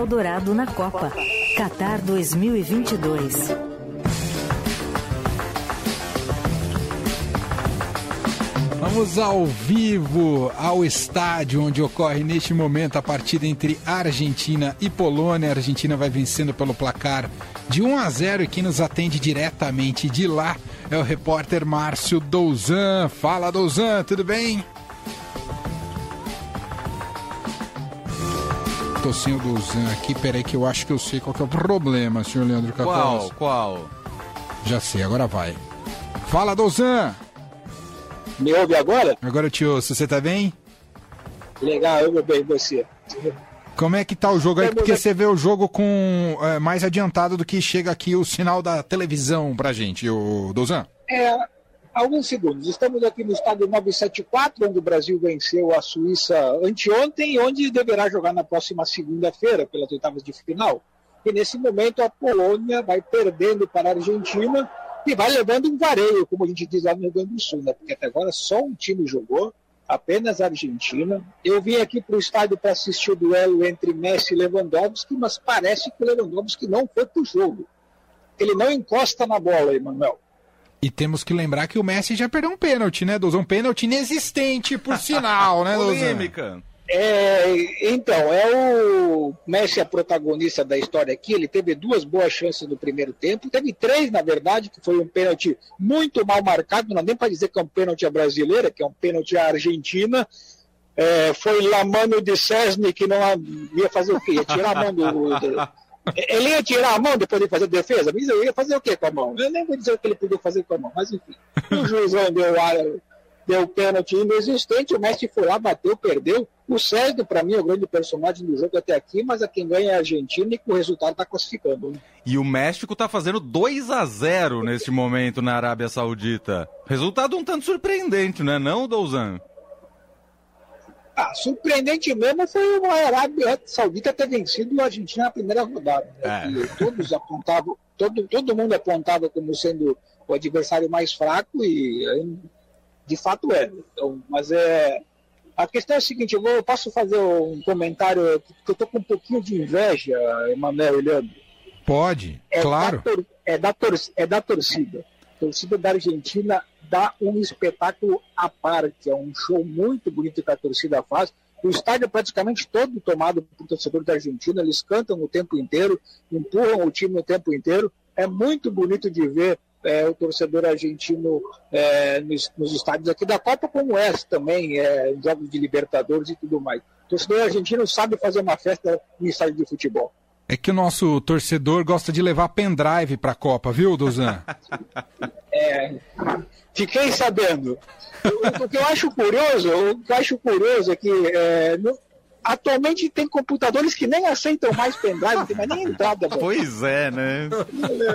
Eldorado na Copa. Qatar 2022. Vamos ao vivo ao estádio onde ocorre neste momento a partida entre Argentina e Polônia. A Argentina vai vencendo pelo placar de 1 a 0 e quem nos atende diretamente de lá é o repórter Márcio Douzan. Fala Douzan, tudo bem? Tô sem o Douzan aqui, peraí que eu acho que eu sei qual que é o problema, senhor Leandro Cacos. Qual? Qual? Já sei, agora vai. Fala Douzan! Me ouve agora? Agora eu te ouço, você tá bem? Legal, eu vou bem você. Como é que tá o jogo aí? Porque você vê o jogo com é, mais adiantado do que chega aqui o sinal da televisão pra gente, o Dozan. É, alguns segundos. Estamos aqui no estádio 974, onde o Brasil venceu a Suíça anteontem e onde deverá jogar na próxima segunda-feira, pelas oitavas de final. E nesse momento a Polônia vai perdendo para a Argentina e vai levando um vareio, como a gente diz lá no Rio Grande do Sul, né? Porque até agora só um time jogou, apenas a Argentina. Eu vim aqui para o estádio para assistir o duelo entre Messi e Lewandowski, mas parece que o Lewandowski não foi para o jogo. Ele não encosta na bola, Emanuel. E temos que lembrar que o Messi já perdeu um pênalti, né, Dozão? Um pênalti inexistente, por sinal, né, Dozão? Polêmica. É, então, é o Messi a protagonista da história aqui. Ele teve duas boas chances no primeiro tempo, teve três, na verdade, que foi um pênalti muito mal marcado. Não dá nem para dizer que é um pênalti à brasileira, que é um pênalti à Argentina. É, foi Lamano de Cesne que não ia fazer o quê? Ia tirar a mão do, do. Ele ia tirar a mão depois de fazer defesa, mas eu ia fazer o quê com a mão? Eu nem vou dizer o que ele podia fazer com a mão, mas enfim. O juizão deu, deu pênalti inexistente, o Messi foi lá, bateu, perdeu. O Sérgio, para mim, é o grande personagem do jogo até aqui, mas a quem ganha é a Argentina e com o resultado está classificando. Né? E o México está fazendo 2 a 0 neste momento na Arábia Saudita. Resultado um tanto surpreendente, não é não, Douzan? Ah, surpreendente mesmo foi o Arábia Saudita ter vencido a Argentina na primeira rodada. Né? É. Todos apontavam, todo, todo mundo apontava como sendo o adversário mais fraco e de fato é. Então, mas é. A questão é a seguinte, eu, vou, eu posso fazer um comentário que eu estou com um pouquinho de inveja, Emanuel e Leandro. Pode, é claro. Da tor, é, da tor, é da torcida. A torcida da Argentina dá um espetáculo à parte, é um show muito bonito que a torcida faz. O estádio é praticamente todo tomado por torcedor da Argentina, eles cantam o tempo inteiro, empurram o time o tempo inteiro. É muito bonito de ver é, o torcedor argentino é, nos, nos, estádios aqui da Copa, como essa também, é, jogos de Libertadores e tudo mais. O torcedor argentino sabe fazer uma festa em estádio de futebol. É que o nosso torcedor gosta de levar pendrive para a Copa, viu, Dozan? é, fiquei sabendo. O, o, que eu acho curioso, o que eu acho curioso é que é, Atualmente tem computadores que nem aceitam mais pendrive, não tem mais nem entrada. Pois é, né?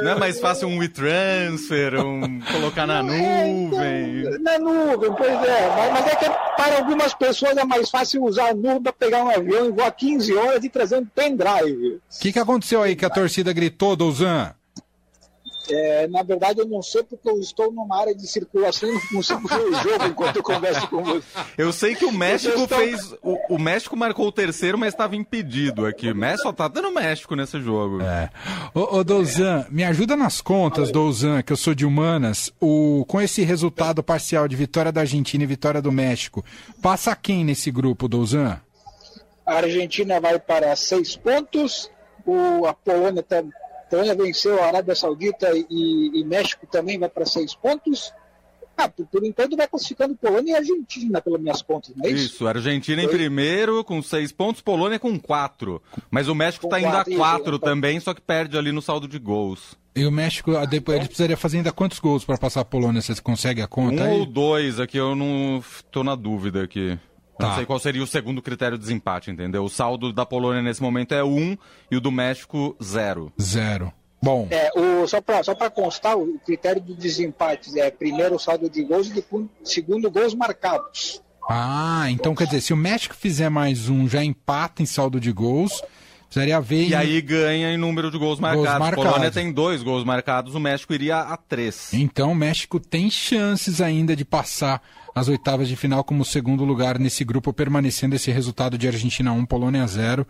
Não é mais fácil um WeTransfer, um colocar na é, nuvem. Então, na nuvem, pois é. Mas, mas, é que para algumas pessoas é mais fácil usar a nuvem para pegar um avião e voar 15 horas e trazer um pendrive. O que, que aconteceu aí que a torcida gritou, Douzan? É, na verdade, eu não sei porque eu estou numa área de circulação e não consigo ver o jogo enquanto eu converso com você. Eu sei que o México estou... fez. O, o, México marcou o terceiro, mas estava impedido aqui. O México só tá dando México nesse jogo. É. Ô, ô Douzan, é. me ajuda nas contas, Douzan, que eu sou de humanas. O, com esse resultado parcial de vitória da Argentina e vitória do México, passa quem nesse grupo, Douzan? A Argentina vai para seis pontos, o, a Polônia está Polônia venceu a Arábia Saudita e, e México também vai para seis pontos. Ah, por, por, enquanto vai classificando Polônia e Argentina, pelas minhas contas, não é isso? Isso, Argentina em primeiro com seis pontos, Polônia com quatro. Mas o México está indo a quatro também, só que perde ali no saldo de gols. E o México, depois, ele precisaria fazer ainda quantos gols para passar a Polônia? Você consegue a conta um aí? ou dois, aqui eu não estou na dúvida aqui. Tá. Não sei qual seria o segundo critério de desempate, entendeu? O saldo da Polônia nesse momento é um e o do México, zero. Zero. Bom. É, o, só para só constar, o critério de desempate é primeiro o saldo de gols e segundo gols marcados. Ah, então quer dizer, se o México fizer mais um, já empata em saldo de gols. Precisaria ver. E em... aí ganha em número de gols marcados. gols marcados. A Polônia tem dois gols marcados, o México iria a três. Então o México tem chances ainda de passar as oitavas de final como segundo lugar nesse grupo, permanecendo esse resultado de Argentina 1, Polônia 0.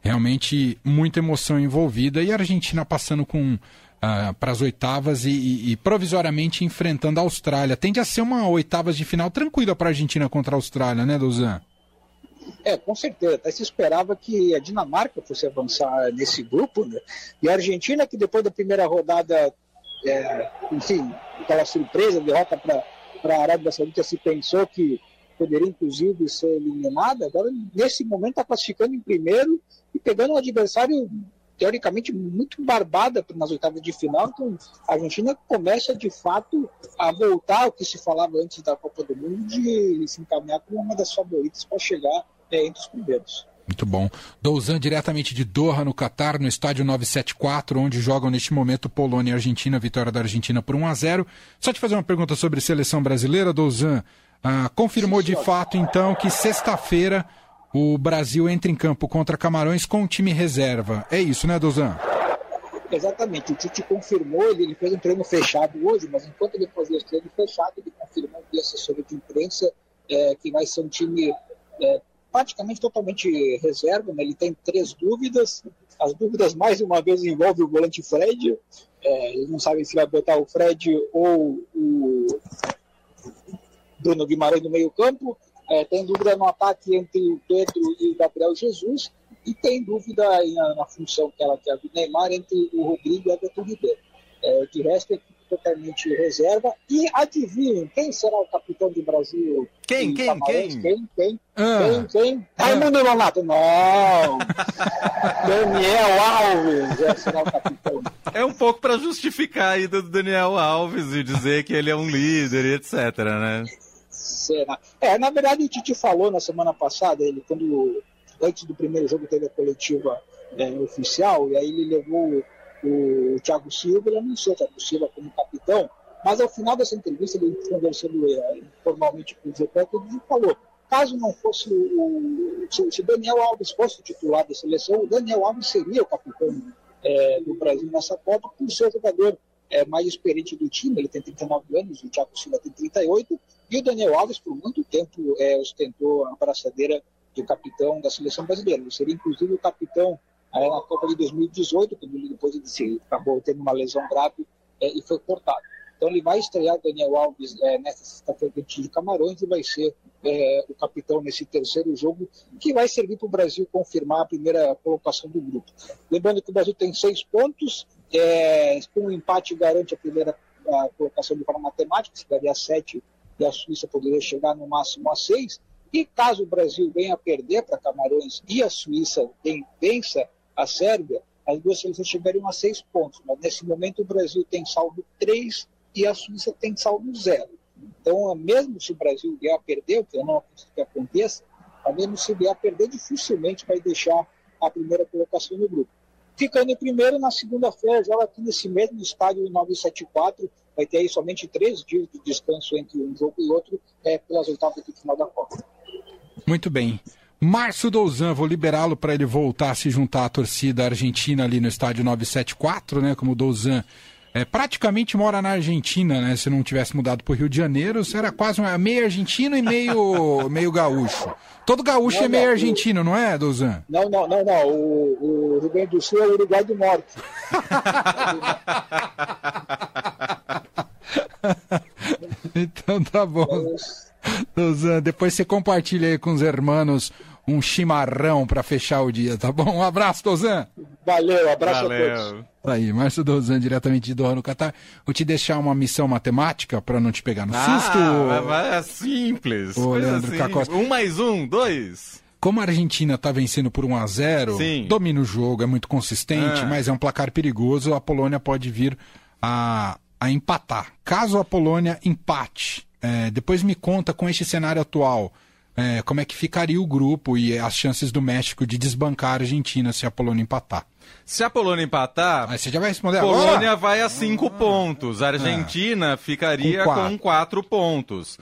realmente muita emoção envolvida e a Argentina passando com uh, para as oitavas e, e, e, provisoriamente enfrentando a Austrália. Tende a ser uma oitavas de final tranquila para a Argentina contra a Austrália, né, Dozan? É, com certeza. Até se esperava que a Dinamarca fosse avançar nesse grupo, né? E a Argentina, que depois da primeira rodada, é, enfim, aquela surpresa, derrota para a Arábia Saudita, se pensou que poderia inclusive ser eliminada, agora nesse momento está classificando em primeiro e pegando um adversário teoricamente muito barbada nas oitavas de final. Então a Argentina começa de fato a voltar ao que se falava antes da Copa do Mundo de se encaminhar como uma das favoritas para chegar é, entre os primeiros. Muito bom. Douzan, diretamente de Doha, no Catar, no estádio 974, onde jogam neste momento Polônia e Argentina, vitória da Argentina por 1 a 0 Só te fazer uma pergunta sobre seleção brasileira, Douzan. Ah, confirmou de fato, então, que sexta-feira o Brasil entra em campo contra Camarões com o time reserva. É isso, né, Douzan? Exatamente. O Tite confirmou, ele, fez um treino fechado hoje, mas enquanto ele fazia esse treino fechado, ele confirmou que assessora de imprensa é, que vai ser um time é, praticamente totalmente reserva, né? ele tem três dúvidas. As dúvidas, mais uma vez, envolvem o volante Fred. É, eles não sabem se vai botar o Fred ou o Bruno Guimarães no meio-campo. É, tem dúvida no ataque entre o Pedro e o Gabriel Jesus. E tem dúvida na, na função que ela quer do Neymar entre o Rodrigo e o Everton Ribeiro. É, de resto, é totalmente reserva. E adivinhem, quem será o capitão do Brasil? Quem, quem, quem? Quem, quem? Ah. Quem, quem? Ah. Raimundo Nonato. Não! Daniel Alves é, será o capitão. É um pouco para justificar a ida do Daniel Alves e dizer que ele é um líder e etc, né? Será? É, na verdade o Tite falou na semana passada, ele quando antes do primeiro jogo teve a coletiva é, oficial, e aí ele levou o Thiago Silva, ele anunciou o Thiago Silva como capitão, mas ao final dessa entrevista, ele conversando é, informalmente com o Zepeto, ele falou, caso não fosse o, se, Daniel Alves fosse o titular da seleção, o Daniel Alves seria o capitão é, do Brasil nessa Copa, por ser o jogador é, mais experiente do time, ele tem 39 anos, o Thiago Silva tem 38, e o Daniel Alves, por muito tempo, é, ostentou a braçadeira do capitão da seleção brasileira. Ele seria, inclusive, o capitão Na Copa de 2018, quando ele depois ele se, acabou tendo uma lesão grave é, e foi cortado. Então ele vai estrear Daniel Alves é, nesta sexta-feira de Camarões e vai ser é, o capitão nesse terceiro jogo, que vai servir para o Brasil confirmar a primeira colocação do grupo. Lembrando que o Brasil tem seis pontos, é, um empate garante a primeira a colocação de forma matemática, se daria sete e a Suíça poderia chegar no máximo a seis. E caso o Brasil venha a perder para Camarões e a Suíça vença a Sérvia, as duas seleções chegariam a seis pontos. Mas nesse momento o Brasil tem saldo três e a Suíça tem saldo zero. Então, mesmo se o Brasil vier a perder, o que eu não acredito que aconteça, mesmo se vier a perder, dificilmente vai deixar a primeira colocação no grupo. Ficando em primeiro, na segunda-feira, joga aqui nesse mesmo estádio 974, vai ter aí somente três dias de descanso entre um jogo e outro, é, pelas oitavas de final da Copa. Muito bem. Márcio Douzan, vou liberá-lo para ele voltar a se juntar à torcida argentina ali no estádio 974, né? Como o Douzan é, praticamente mora na Argentina, né? Se não tivesse mudado para o Rio de Janeiro, você era quase uma, meio argentino e meio, meio gaúcho. Todo gaúcho não, é meio não, argentino, o... não é, Douzan? Não, não, não, não. O, o Rio Grande do Sul é o Uruguai do Norte. então tá bom. Douzan, depois você compartilha aí com os hermanos um chimarrão para fechar o dia, tá bom? Um abraço, Dozan. Valeu, abraço Valeu. a todos. Tá aí, Márcio Dozan, diretamente de Doha, no Catar. Vou te deixar uma missão matemática para não te pegar no ah, susto. É simples. Ô, Leandro assim. Um mais um, dois. Como a Argentina está vencendo por 1 a 0 Sim. domina o jogo, é muito consistente, ah. mas é um placar perigoso, a Polônia pode vir a, a empatar. Caso a Polônia empate, é, depois me conta com este cenário atual é, como é que ficaria o grupo e as chances do México de desbancar a Argentina se a Polônia empatar. Se a Polônia empatar, Aí você já vai responder Polônia agora? vai a cinco ah, pontos. A Argentina é. ficaria com quatro, com quatro pontos.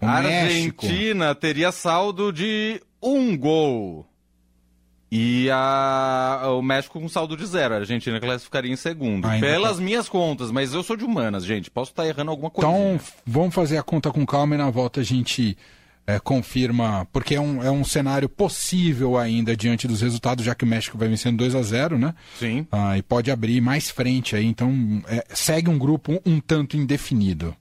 O a México. Argentina teria saldo de um gol. E a, o México com saldo de zero. A Argentina classificaria em segundo. Ainda Pelas tá. minhas contas, mas eu sou de humanas, gente. Posso estar errando alguma coisa. Então, vamos fazer a conta com calma e na volta a gente é, confirma. Porque é um, é um cenário possível ainda diante dos resultados, já que o México vai vencendo 2 a 0 né? Sim. Ah, e pode abrir mais frente aí. Então, é, segue um grupo um, um tanto indefinido.